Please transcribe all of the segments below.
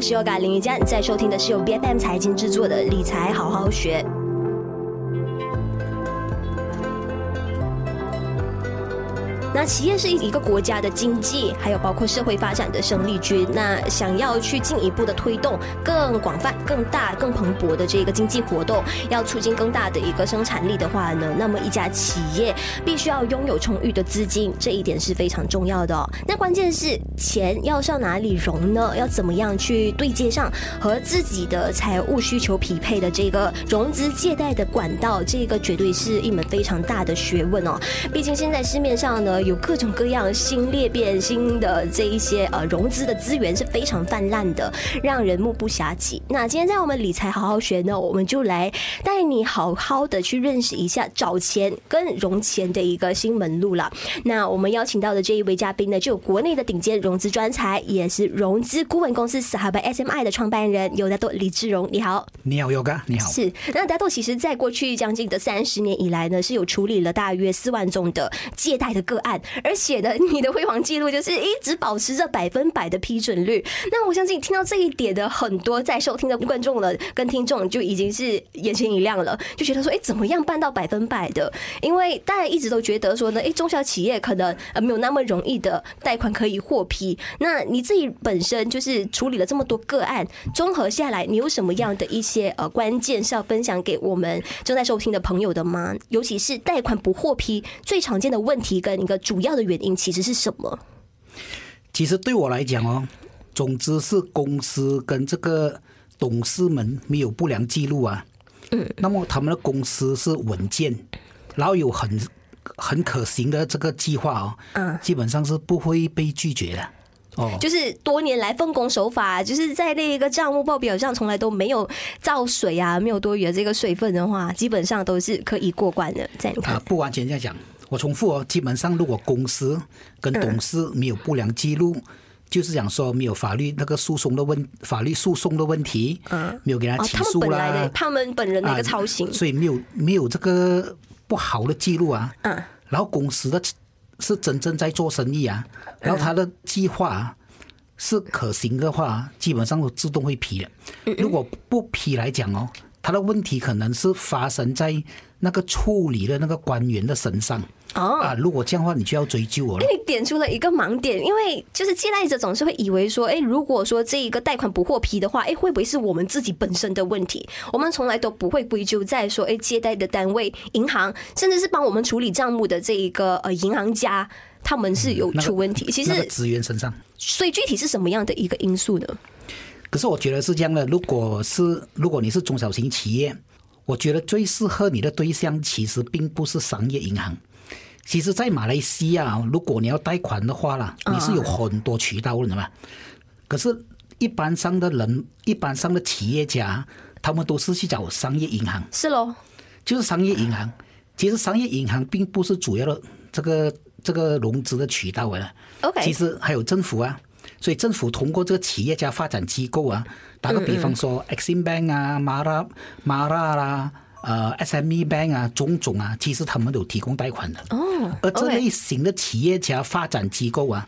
我是 Yoga 林一佳，你在收听的是由 BFM 财经制作的理财好好学。那企业是一个国家的经济，还有包括社会发展的生力军。那想要去进一步的推动更广泛、更大、更蓬勃的这个经济活动，要促进更大的一个生产力的话呢，那么一家企业必须要拥有充裕的资金，这一点是非常重要的。那关键是钱要上哪里融呢？要怎么样去对接上和自己的财务需求匹配的这个融资借贷的管道？这个绝对是一门非常大的学问哦。毕竟现在市面上呢。有各种各样新裂变新的这一些呃融资的资源是非常泛滥的，让人目不暇给。那今天在我们理财好好学呢，我们就来带你好好的去认识一下找钱跟融钱的一个新门路了。那我们邀请到的这一位嘉宾呢，就有国内的顶尖融资专才，也是融资顾问公司 Sarab SMI 的创办人，有大多李志荣。你好，你好，Yoga，你好。是，那大多其实在过去将近的三十年以来呢，是有处理了大约四万宗的借贷的个案。而且呢，你的辉煌记录就是一直保持着百分百的批准率。那我相信听到这一点的很多在收听的观众了跟听众就已经是眼前一亮了，就觉得说，哎，怎么样办到百分百的？因为大家一直都觉得说呢，哎，中小企业可能呃没有那么容易的贷款可以获批。那你自己本身就是处理了这么多个案，综合下来，你有什么样的一些呃关键是要分享给我们正在收听的朋友的吗？尤其是贷款不获批最常见的问题跟一个主要的原因其实是什么？其实对我来讲哦，总之是公司跟这个董事们没有不良记录啊。嗯。那么他们的公司是稳健，然后有很很可行的这个计划哦。嗯。基本上是不会被拒绝的。哦。就是多年来奉公守法，就是在那个账目报表上从来都没有造水啊，没有多余的这个水分的话，基本上都是可以过关的。这样啊，不完全这样讲。我重复哦，基本上如果公司跟董事没有不良记录，就是讲说没有法律那个诉讼的问法律诉讼的问题，嗯，没有给他起诉啦，他们本人的一个操行，所以没有没有这个不好的记录啊，嗯，然后公司的是真正在做生意啊，然后他的计划是可行的话，基本上都自动会批的。如果不批来讲哦，他的问题可能是发生在那个处理的那个官员的身上。哦啊，如果这样的话，你就要追究我了。你点出了一个盲点，因为就是借贷者总是会以为说，哎，如果说这一个贷款不获批的话，哎，会不会是我们自己本身的问题？我们从来都不会归咎在说，哎，借贷的单位、银行，甚至是帮我们处理账目的这一个呃银行家，他们是有出问题。其实职员身上，所以具体是什么样的一个因素呢？可是我觉得是这样的，如果是如果你是中小型企业，我觉得最适合你的对象其实并不是商业银行。其实，在马来西亚，如果你要贷款的话啦，你是有很多渠道的嘛。可是，一般上的人，一般上的企业家，他们都是去找商业银行。是喽，就是商业银行。其实，商业银行并不是主要的这个这个融资的渠道啊。OK，其实还有政府啊。所以，政府通过这个企业家发展机构啊，打个比方说，Exim Bank 啊，马拉马拉啦。呃，SME Bank 啊，种种啊，其实他们都提供贷款的。哦，而这类型的企业家发展机构啊，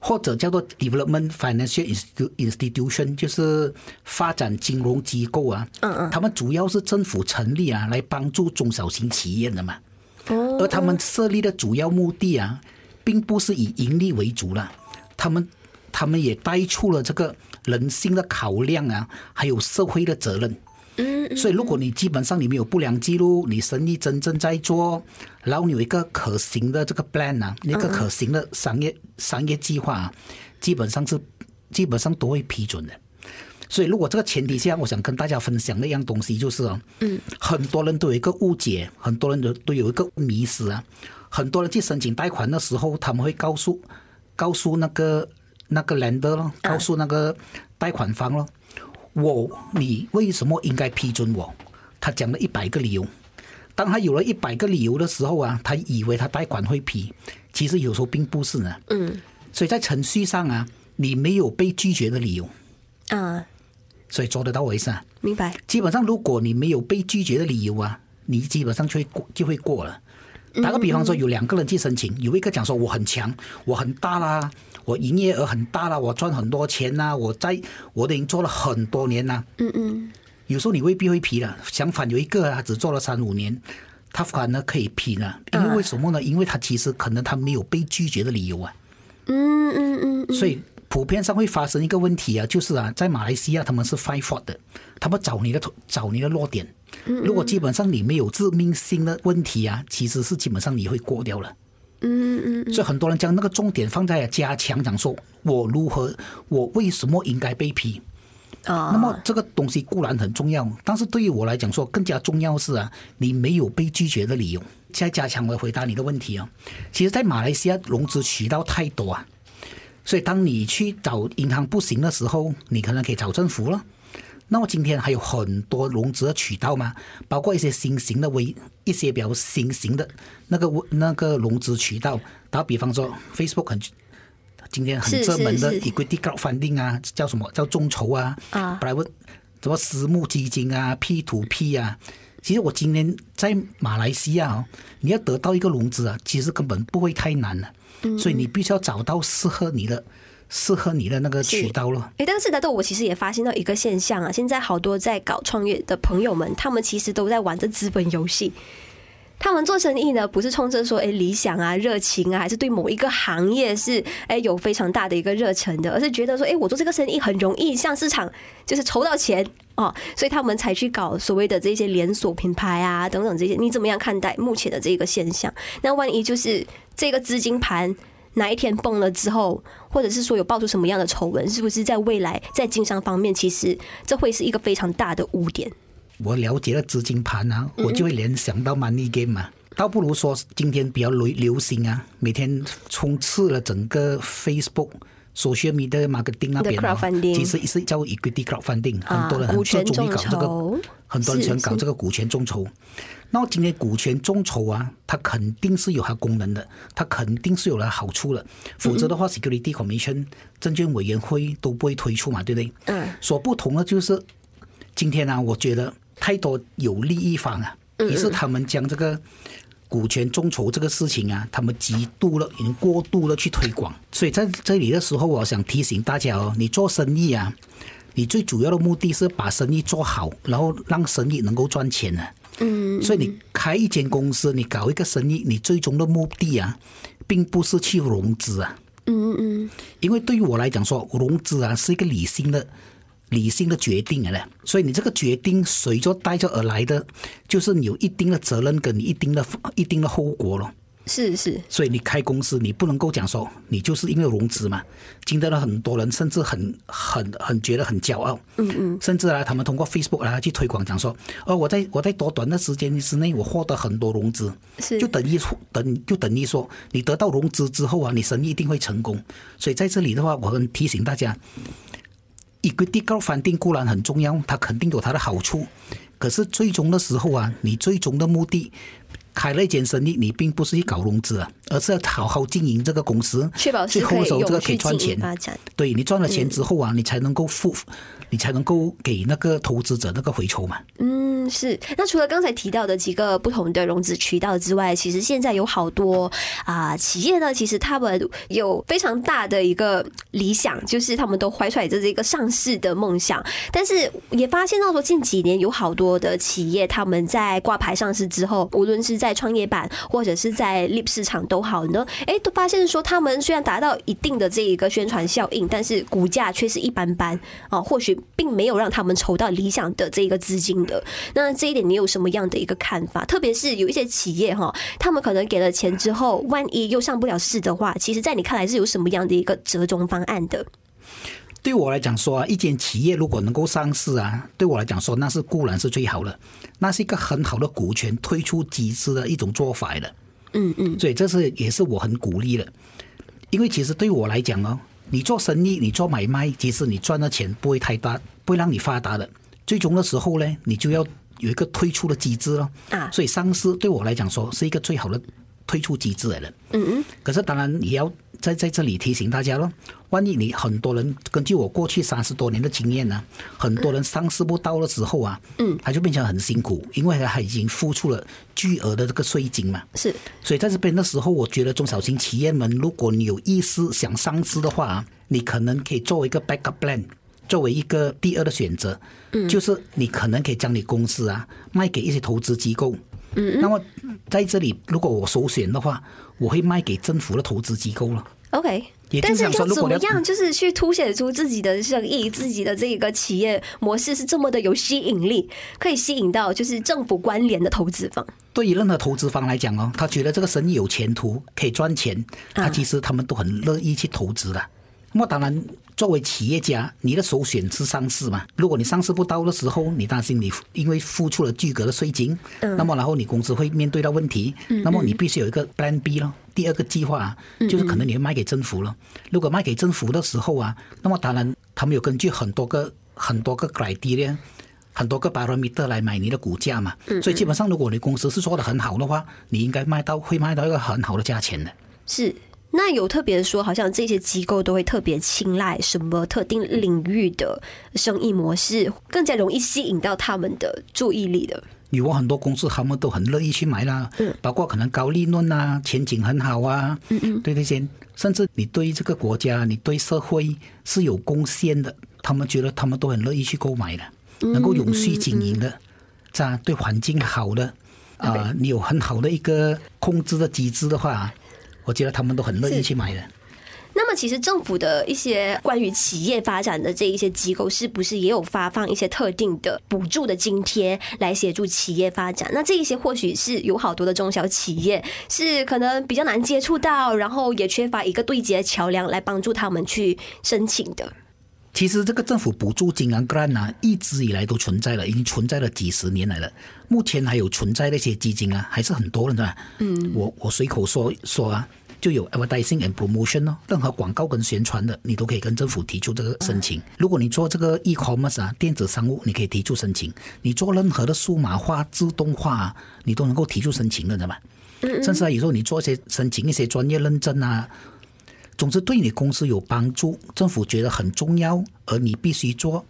或者叫做 Development Financial Institution，就是发展金融机构啊。嗯嗯。他们主要是政府成立啊，来帮助中小型企业的嘛。哦。而他们设立的主要目的啊，并不是以盈利为主了。他们，他们也带出了这个人性的考量啊，还有社会的责任。嗯，所以如果你基本上你没有不良记录，你生意真正在做，然后你有一个可行的这个 plan 啊，一个可行的商业商业计划啊，基本上是基本上都会批准的。所以如果这个前提下，我想跟大家分享的一样东西就是啊，嗯，很多人都有一个误解，很多人都都有一个迷思啊，很多人去申请贷款的时候，他们会告诉告诉那个那个 lender 咯，告诉那个贷款方咯。我，你为什么应该批准我？他讲了一百个理由。当他有了一百个理由的时候啊，他以为他贷款会批，其实有时候并不是呢。嗯。所以在程序上啊，你没有被拒绝的理由。啊。所以做得到为止。明白。基本上，如果你没有被拒绝的理由啊，你基本上就会过就会过了。打个比方说，有两个人去申请，有一个讲说我很强，我很大啦，我营业额很大了，我赚很多钱呐，我在我都已经做了很多年啦。嗯嗯。有时候你未必会批了，相反有一个他只做了三五年，他反而可以批了，因为为什么呢？因为他其实可能他没有被拒绝的理由啊。嗯嗯嗯。所以普遍上会发生一个问题啊，就是啊，在马来西亚他们是 find fault 的，他们找你的找你的弱点。如果基本上你没有致命性的问题啊，其实是基本上你会过掉了。嗯嗯，所以很多人将那个重点放在加强，讲说我如何，我为什么应该被批？啊，那么这个东西固然很重要，但是对于我来讲说更加重要是啊，你没有被拒绝的理由。再加强我回答你的问题啊，其实，在马来西亚融资渠道太多啊，所以当你去找银行不行的时候，你可能可以找政府了。那么今天还有很多融资的渠道嘛，包括一些新型的微，一些比较新型的那个那个融资渠道。打比方说，Facebook 很今天很热门的 Equity Crowdfunding 啊，叫什么叫众筹啊？啊，本来问什么私募基金啊，P to P 啊。其实我今天在马来西亚哦，你要得到一个融资啊，其实根本不会太难了。嗯，所以你必须要找到适合你的。适合你的那个渠道了。哎，但是大豆，我其实也发现到一个现象啊，现在好多在搞创业的朋友们，他们其实都在玩着资本游戏。他们做生意呢，不是冲着说哎理想啊、热情啊，还是对某一个行业是哎有非常大的一个热忱的，而是觉得说哎，我做这个生意很容易向市场就是筹到钱哦，所以他们才去搞所谓的这些连锁品牌啊等等这些。你怎么样看待目前的这个现象？那万一就是这个资金盘？哪一天崩了之后，或者是说有爆出什么样的丑闻，是不是在未来在经商方面，其实这会是一个非常大的污点？我了解了资金盘啊，我就会联想到 money game 嘛，倒不如说今天比较流流行啊，每天充斥了整个 Facebook。Social media marketing 那边啊，其实是叫 equity crowdfunding，很多人很热衷于搞这个，很多人喜欢搞这个股权众筹。那么今天股权众筹啊，它肯定是有它功能的，它肯定是有它好处的，否则的话，Security Commission 证券委员会都不会推出嘛，对不对？嗯。所不同的就是，今天呢，我觉得太多有利益方啊，于是他们将这个。股权众筹这个事情啊，他们极度了，已经过度了去推广。所以在这里的时候，我想提醒大家哦，你做生意啊，你最主要的目的是把生意做好，然后让生意能够赚钱啊。嗯。所以你开一间公司，你搞一个生意，你最终的目的啊，并不是去融资啊。嗯嗯。因为对于我来讲说，融资啊是一个理性的。理性的决定了，所以你这个决定随着带着而来的，就是你有一定的责任跟你一定的一定的后果了。是是，所以你开公司，你不能够讲说你就是因为融资嘛，惊得了很多人，甚至很很很觉得很骄傲。嗯嗯，甚至啊，他们通过 Facebook 啊去推广，讲说哦，我在我在多短的时间之内，我获得很多融资，是就等于等就等于说你得到融资之后啊，你生意一定会成功。所以在这里的话，我很提醒大家。Equity crowdfunding 固然很重要，它肯定有它的好处。可是最终的时候啊，你最终的目的，开了一间生意，你并不是去搞融资啊，而是要好好经营这个公司，确保最后这个可以赚钱。对，你赚了钱之后啊，你才能够付，你才能够给那个投资者那个回酬嘛。嗯，是。那除了刚才提到的几个不同的融资渠道之外，其实现在有好多啊、企业呢，其实他们有非常大的一个理想，就是他们都怀揣着这个上市的梦想。但是也发现到说，近几年有好多的企业，他们在挂牌上市之后，无论是在创业板或者是在 LIP 市场都好呢，哎，都发现说他们虽然达到一定的这一个宣传效应，但是股价却是一般般啊，或许并没有让他们筹到理想的这个资金的。那这一点你有什么样的一个看法？特别是有一些企业哈，他们可能给了钱之后，万一又上不了市的话，其实，在你看来是有什么样的一个折中方案的？对我来讲说啊，一间企业如果能够上市啊，对我来讲说那是固然是最好的，那是一个很好的股权推出机制的一种做法的。嗯嗯，所以这是也是我很鼓励的，因为其实对我来讲哦，你做生意，你做买卖，其实你赚的钱不会太大，不会让你发达的。最终的时候呢，你就要有一个退出的机制咯啊。所以上市对我来讲说是一个最好的退出机制来的。嗯嗯。可是当然也要在在这里提醒大家咯，万一你很多人根据我过去三十多年的经验呢，很多人上市不到了之后啊，嗯，他就变成很辛苦，因为他已经付出了巨额的这个税金嘛。是，所以在这边的时候，我觉得中小型企业们，如果你有意思想上市的话，啊你可能可以作为一个 backup plan，作为一个第二的选择，嗯，就是你可能可以将你公司啊卖给一些投资机构。嗯，那么在这里，如果我首选的话，我会卖给政府的投资机构了。OK，也就是想说，但是要怎么样，就是去凸显出自己的生意、自己的这个企业模式是这么的有吸引力，可以吸引到就是政府关联的投资方。对于任何投资方来讲哦，他觉得这个生意有前途，可以赚钱，他其实他们都很乐意去投资的。那么当然，作为企业家，你的首选是上市嘛？如果你上市不到的时候，你担心你因为付出了巨额的税金，嗯，那么然后你公司会面对到问题，嗯，那么你必须有一个 Plan B 咯。第二个计划啊，就是可能你会卖给政府了。如果卖给政府的时候啊，那么当然他们有根据很多个很多个 criteria，很多个 parameter 来买你的股价嘛。所以基本上，如果你公司是做的很好的话，你应该卖到会卖到一个很好的价钱的。是。那有特别说，好像这些机构都会特别青睐什么特定领域的生意模式，更加容易吸引到他们的注意力的。有很多公司，他们都很乐意去买啦，嗯，包括可能高利润啊，前景很好啊，嗯嗯，对这些，甚至你对这个国家、你对社会是有贡献的，他们觉得他们都很乐意去购买的，能够永续经营的，这样对环境好的啊，呃，你有很好的一个控制的机制的话。我觉得他们都很乐意去买的。那么，其实政府的一些关于企业发展的这一些机构，是不是也有发放一些特定的补助的津贴来协助企业发展？那这一些或许是有好多的中小企业是可能比较难接触到，然后也缺乏一个对接桥梁来帮助他们去申请的。其实这个政府补助金啊，grant 啊，一直以来都存在了，已经存在了几十年来了。目前还有存在那些基金啊，还是很多的，是吧？嗯，我我随口说说啊。就有 advertising and promotion 哦，任何广告跟宣传的，你都可以跟政府提出这个申请。如果你做这个 e-commerce 啊，电子商务，你可以提出申请。你做任何的数码化、自动化啊，你都能够提出申请的，知道吗？甚至啊，有时候你做一些申请一些专业认证啊，总之对你公司有帮助，政府觉得很重要，而你必须做。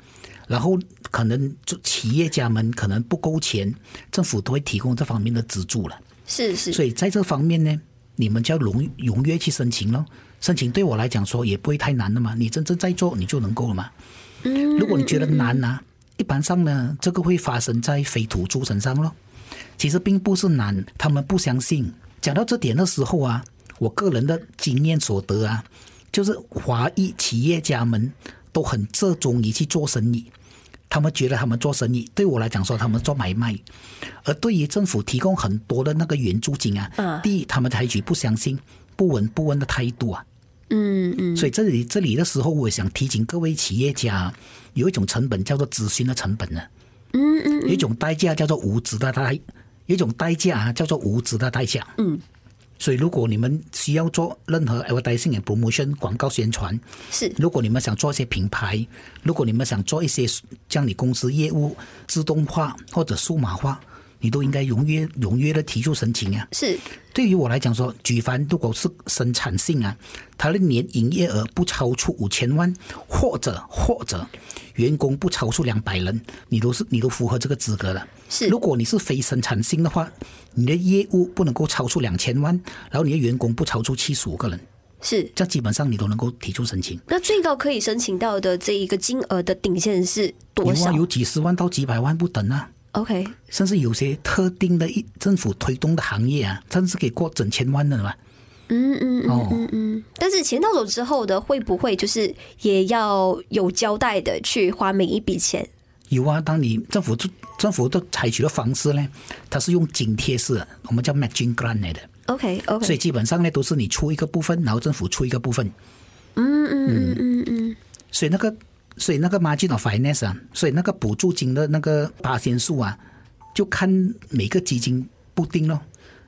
然后可能企业家们可能不够钱，政府都会提供这方面的资助了。是是。所以在这方面呢。你们就要踊踊跃去申请咯，申请对我来讲说也不会太难的嘛，你真正在做你就能够了嘛。嗯如果你觉得难呢、啊，一般上呢，这个会发生在非土著身上咯。其实并不是难，他们不相信。讲到这点的时候啊，我个人的经验所得啊，就是华裔企业家们都很热衷于去做生意。他们觉得他们做生意，对我来讲说他们做买卖，而对于政府提供很多的那个援助金啊，第一他们采取不相信、不闻不问的态度啊，嗯嗯，所以这里这里的时候，我想提醒各位企业家，有一种成本叫做咨询的成本呢，嗯嗯，有一种代价叫做无知的代，有一种代价啊叫做无知的代价，嗯。所以，如果你们需要做任何 advertising and promotion 广告宣传，是如果你们想做一些品牌，如果你们想做一些将你公司业务自动化或者数码化，你都应该踊跃踊跃的提出申请啊。是对于我来讲说，举凡如果是生产性啊，它的年营业额不超出五千万，或者或者员工不超出两百人，你都是你都符合这个资格了。是，如果你是非生产性的话，你的业务不能够超出两千万，然后你的员工不超出七十五个人，是，这基本上你都能够提出申请。那最高可以申请到的这一个金额的顶线是多少？有，有几十万到几百万不等啊。OK，甚至有些特定的一政府推动的行业啊，甚至可以过整千万的嘛。嗯嗯嗯嗯嗯。但是钱到手之后的，会不会就是也要有交代的去花每一笔钱？有啊，当你政府政府都采取的方式呢，它是用津贴式的，我们叫 matching grant 来的。OK OK，所以基本上呢，都是你出一个部分，然后政府出一个部分。嗯嗯嗯嗯嗯。所以那个，所以那个 margin of finance 啊，所以那个补助金的那个八千数啊，就看每个基金不定咯。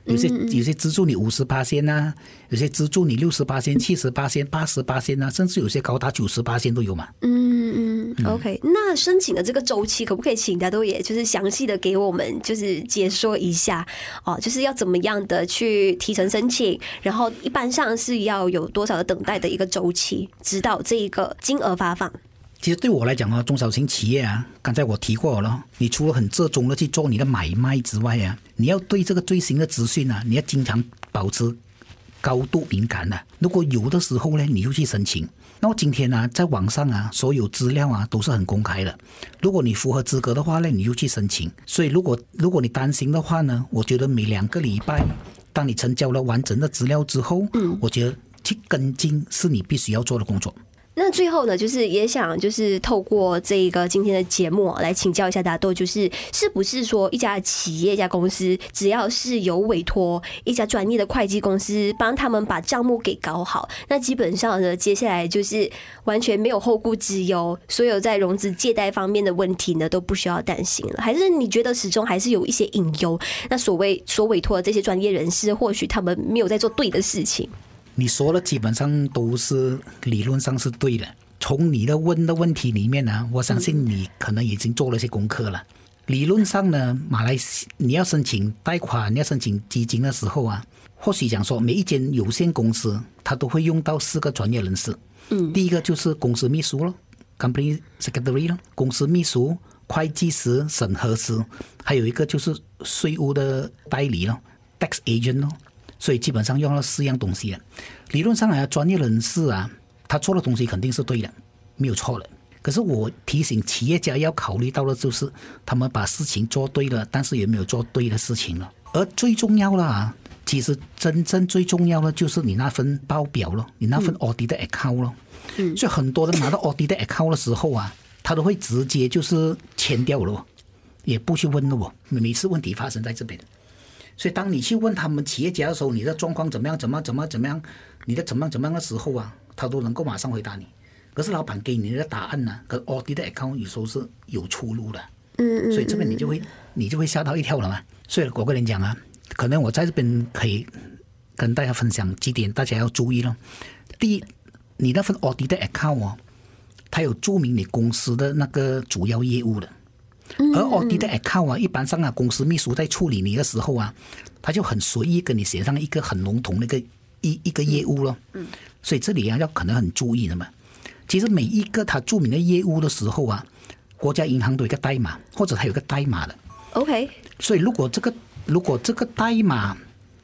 有些有些资助你五十八仙呐，有些资助你六十八仙、七十八仙、八十八仙呐，甚至有些高达九十八仙都有嘛。嗯嗯。OK，那申请的这个周期可不可以请大都也就是详细的给我们就是解说一下哦，就是要怎么样的去提成申请，然后一般上是要有多少的等待的一个周期，直到这一个金额发放。其实对我来讲啊，中小型企业啊，刚才我提过了，你除了很热衷的去做你的买卖之外啊，你要对这个最新的资讯啊，你要经常保持高度敏感的。如果有的时候呢，你就去申请。那么今天呢，在网上啊，所有资料啊都是很公开的。如果你符合资格的话呢，你就去申请。所以如果如果你担心的话呢，我觉得每两个礼拜，当你成交了完整的资料之后，嗯，我觉得去跟进是你必须要做的工作。那最后呢，就是也想就是透过这个今天的节目来请教一下大豆，就是是不是说一家企业、一家公司，只要是有委托一家专业的会计公司帮他们把账目给搞好，那基本上呢，接下来就是完全没有后顾之忧，所有在融资借贷方面的问题呢都不需要担心了。还是你觉得始终还是有一些隐忧？那所谓所委托的这些专业人士，或许他们没有在做对的事情。你说的基本上都是理论上是对的。从你的问的问题里面呢，我相信你可能已经做了些功课了。理论上呢，马来西你要申请贷款、你要申请基金的时候啊，或许讲说每一间有限公司，它都会用到四个专业人士。嗯，第一个就是公司秘书咯，company secretary 咯，公司秘书、会计师、审核师，还有一个就是税务的代理咯，tax agent 咯。所以基本上用了四样东西了，理论上来专业人士啊，他做的东西肯定是对的，没有错的。可是我提醒企业家要考虑到的就是，他们把事情做对了，但是也没有做对的事情了。而最重要的啊，其实真正最重要的就是你那份报表了，你那份 audit 的 account 了。嗯。所以很多人拿到 audit 的 account 的时候啊，他都会直接就是签掉了，也不去问了我。每次问题发生在这边。所以，当你去问他们企业家的时候，你的状况怎么样？怎么怎么怎么样？你的怎么怎么样的时候啊，他都能够马上回答你。可是老板给你的答案呢、啊，跟 audit 的 account 有时候是有出入的。嗯嗯。所以这边你就会你就会吓到一跳了嘛。所以我跟你讲啊，可能我在这边可以跟大家分享几点，大家要注意了。第一，你那份 audit 的 account 哦，它有注明你公司的那个主要业务的。而 audit 的 account 啊，一般上啊，公司秘书在处理你的时候啊，他就很随意跟你写上一个很笼统的一个一一个业务咯。嗯，所以这里啊要可能很注意的嘛。其实每一个他著名的业务的时候啊，国家银行都有一个代码，或者他有个代码的。OK。所以如果这个如果这个代码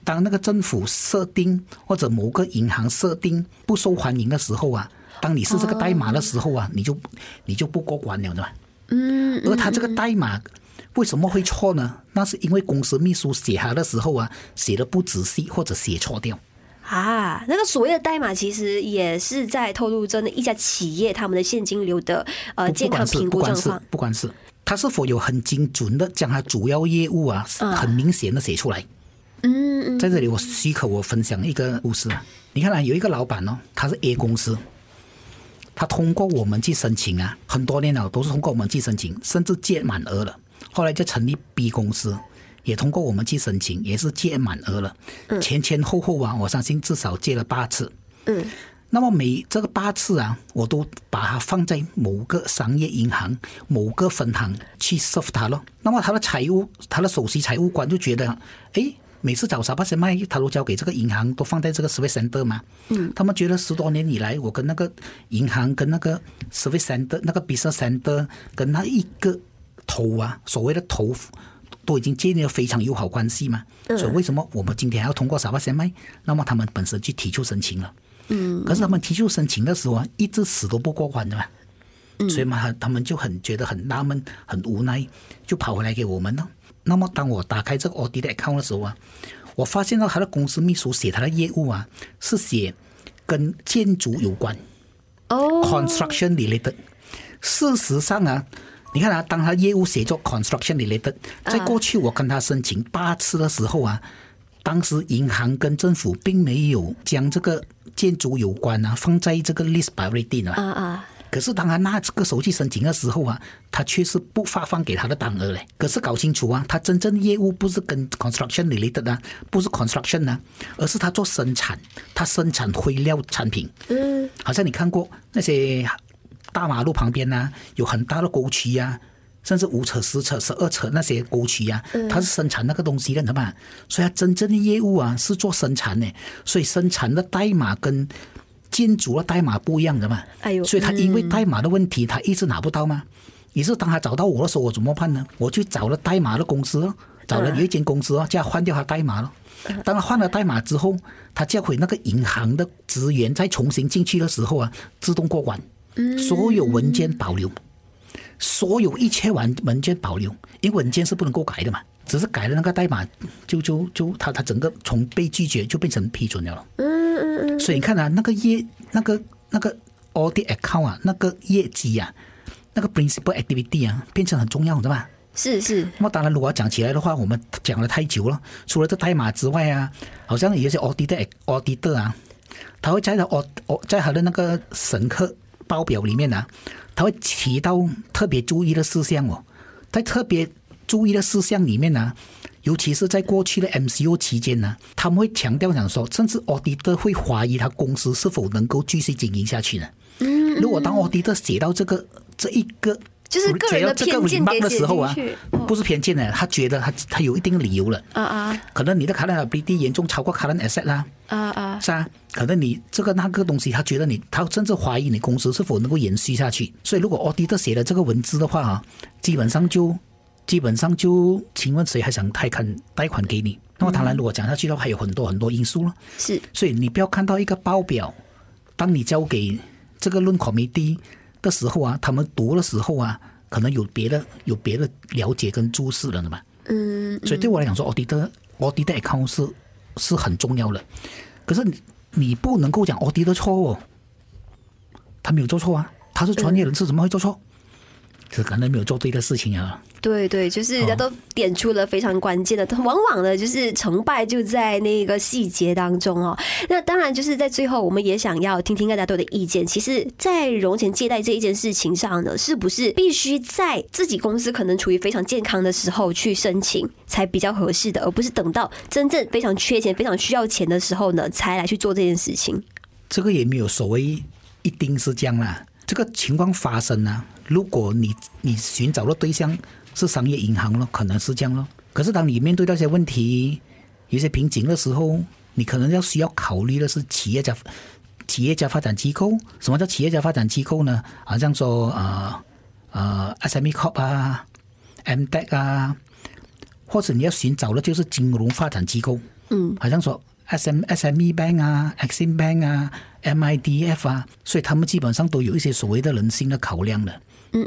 当那个政府设定或者某个银行设定不受欢迎的时候啊，当你是这个代码的时候啊，你就你就不过关了，对吧？嗯，而他这个代码为什么会错呢？那是因为公司秘书写他的时候啊，写的不仔细或者写错掉。啊，那个所谓的代码其实也是在透露着那一家企业他们的现金流的呃健康评估状况。不管是他是否有很精准的将他主要业务啊很明显的写出来。嗯，在这里我许可我分享一个故事啊，你看啊，有一个老板呢，他是 A 公司。他通过我们去申请啊，很多年了都是通过我们去申请，甚至借满额了。后来就成立 B 公司，也通过我们去申请，也是借满额了。前前后后啊，我相信至少借了八次。嗯，那么每这个八次啊，我都把它放在某个商业银行某个分行去 serve 它咯。那么他的财务，他的首席财务官就觉得，哎。每次找沙巴先卖，他都交给这个银行，都放在这个 service center 嘛。嗯。他们觉得十多年以来，我跟那个银行、跟那个 service center、那个 business center，跟那一个头啊，所谓的头，都已经建立了非常友好关系嘛。嗯。所以为什么我们今天还要通过沙巴先卖？那么他们本身去提出申请了。嗯。可是他们提出申请的时候啊，一直死都不过关的嘛。嗯。所以嘛，他们就很觉得很纳闷、很无奈，就跑回来给我们了。那么，当我打开这个 audit account 的时候啊，我发现到他的公司秘书写他的业务啊，是写跟建筑有关哦，construction related。事实上啊，你看啊，当他业务写作 construction related，在过去我跟他申请八次的时候啊，当时银行跟政府并没有将这个建筑有关啊放在这个 list priority 啊啊。可是当他拿这个手续申请的时候啊，他却是不发放给他的单额嘞。可是搞清楚啊，他真正业务不是跟 construction related 啊，不是 construction 啊，而是他做生产，他生产灰料产品。嗯，好像你看过那些大马路旁边呐、啊，有很大的沟渠呀、啊，甚至五尺、十尺、十二尺那些沟渠呀，它是生产那个东西的，怎么？所以它真正的业务啊是做生产的，所以生产的代码跟建筑的代码不一样的嘛。哎呦，所以他因为代码的问题，他一直拿不到嘛。于是当他找到我的时候，我怎么办呢？我去找了代码的公司，找了有一间公司哦，叫换掉他代码了。当他换了代码之后，他叫回那个银行的职员再重新进去的时候啊，自动过关，所有文件保留，所有一切文文件保留，因为文件是不能够改的嘛，只是改了那个代码，就就就他他整个从被拒绝就变成批准了。嗯嗯嗯。所以你看啊，那个业那个那个 audit account 啊，那个业绩啊，那个 principal activity 啊，变成很重要的吧。是是，那么当然，如果讲起来的话，我们讲了太久了。除了这代码之外啊，好像有些 auditor auditor 啊，他会在他哦哦，在他的那个审核报表里面呢、啊，他会提到特别注意的事项哦。在特别注意的事项里面呢、啊，尤其是在过去的 MCO 期间呢、啊，他们会强调讲说，甚至 auditor 会怀疑他公司是否能够继续经营下去呢。嗯，如果当 auditor 写到这个这一个。就是个人的偏见的时候啊，不是偏见的，他觉得他他有一定的理由了。啊啊，可能你的 current liability 严重超过 current asset 啦。啊啊，是啊，可能你这个那个东西，他觉得你，他甚至怀疑你公司是否能够延续下去。所以，如果 auditor 写了这个文字的话啊，基本上就基本上就，请问谁还想贷款贷款给你？那么当然，如果讲下去的话，还有很多很多因素了。是，所以你不要看到一个报表，当你交给这个 loan committee 的时候啊，他们读的时候啊，可能有别的有别的了解跟注释了的嘛。嗯，所以对我来讲说，auditor auditor account 是是很重要的。可是你你不能够讲 auditor 错哦，他没有做错啊，他是专业人士，怎么会做错？是可能没有做对的事情啊。对对，就是人家都点出了非常关键的，哦、往往呢就是成败就在那个细节当中哦。那当然就是在最后，我们也想要听听大家对的意见。其实，在融钱借贷这一件事情上呢，是不是必须在自己公司可能处于非常健康的时候去申请才比较合适的，而不是等到真正非常缺钱、非常需要钱的时候呢，才来去做这件事情？这个也没有所谓一定是这样啦。这个情况发生呢，如果你你寻找的对象是商业银行咯，可能是这样咯。可是当你面对那些问题、有些瓶颈的时候，你可能要需要考虑的是企业家、企业家发展机构。什么叫企业家发展机构呢？好像说呃呃 SME Corp 啊、MDEC 啊，或者你要寻找的就是金融发展机构。嗯，好像说。S M S M E Bank 啊，Exim Bank 啊，M I D F 啊，所以他们基本上都有一些所谓的人性的考量的，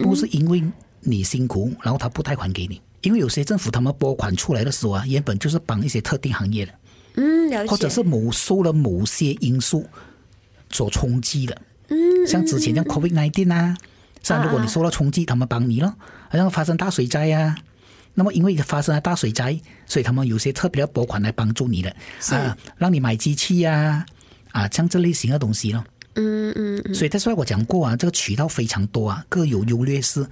不是因为你辛苦，然后他不贷款给你，因为有些政府他们拨款出来的时候啊，原本就是帮一些特定行业的，嗯，了解，或者是某受了某些因素所冲击的，嗯，像之前像 COVID nineteen 啊，像如果你受到冲击，他们帮你了，好像发生大水灾啊。那么，因为发生了大水灾，所以他们有些特别的拨款来帮助你的，啊，让你买机器呀，啊，像这类型的东西咯。嗯嗯嗯。所以，所以我讲过啊，这个渠道非常多啊，各有优劣势，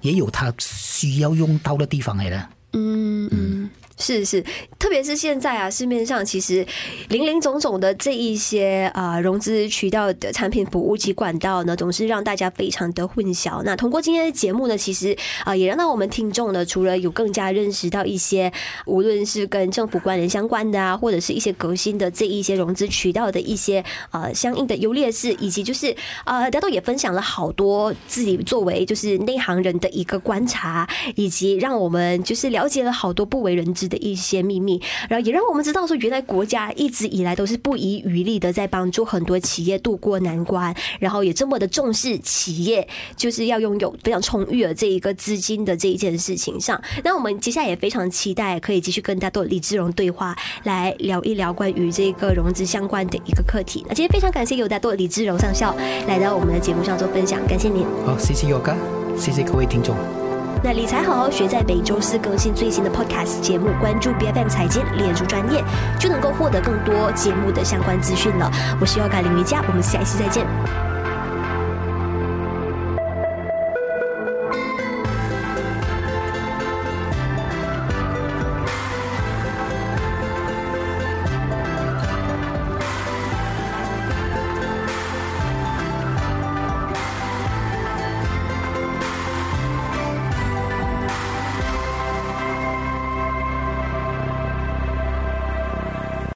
也有他需要用到的地方来的。嗯嗯。是是，特别是现在啊，市面上其实林林总总的这一些啊融资渠道的产品服务及管道呢，总是让大家非常的混淆。那通过今天的节目呢，其实啊也让到我们听众呢，除了有更加认识到一些无论是跟政府关联相关的啊，或者是一些革新的这一些融资渠道的一些呃相应的优劣势，以及就是呃大家都也分享了好多自己作为就是内行人的一个观察，以及让我们就是了解了好多不为人知的一些秘密，然后也让我们知道说，原来国家一直以来都是不遗余力的在帮助很多企业渡过难关，然后也这么的重视企业就是要拥有非常充裕的这一个资金的这一件事情上。那我们接下来也非常期待可以继续跟大多李志荣对话，来聊一聊关于这个融资相关的一个课题。那今天非常感谢有大多李志荣上校来到我们的节目上做分享，感谢您。好，谢谢 Yoga，谢谢各位听众。那理财好好学，在每周四更新最新的 Podcast 节目，关注 BFM 财经，脸书专业，就能够获得更多节目的相关资讯了。我是 Yoga 林瑜伽，我们下一期再见。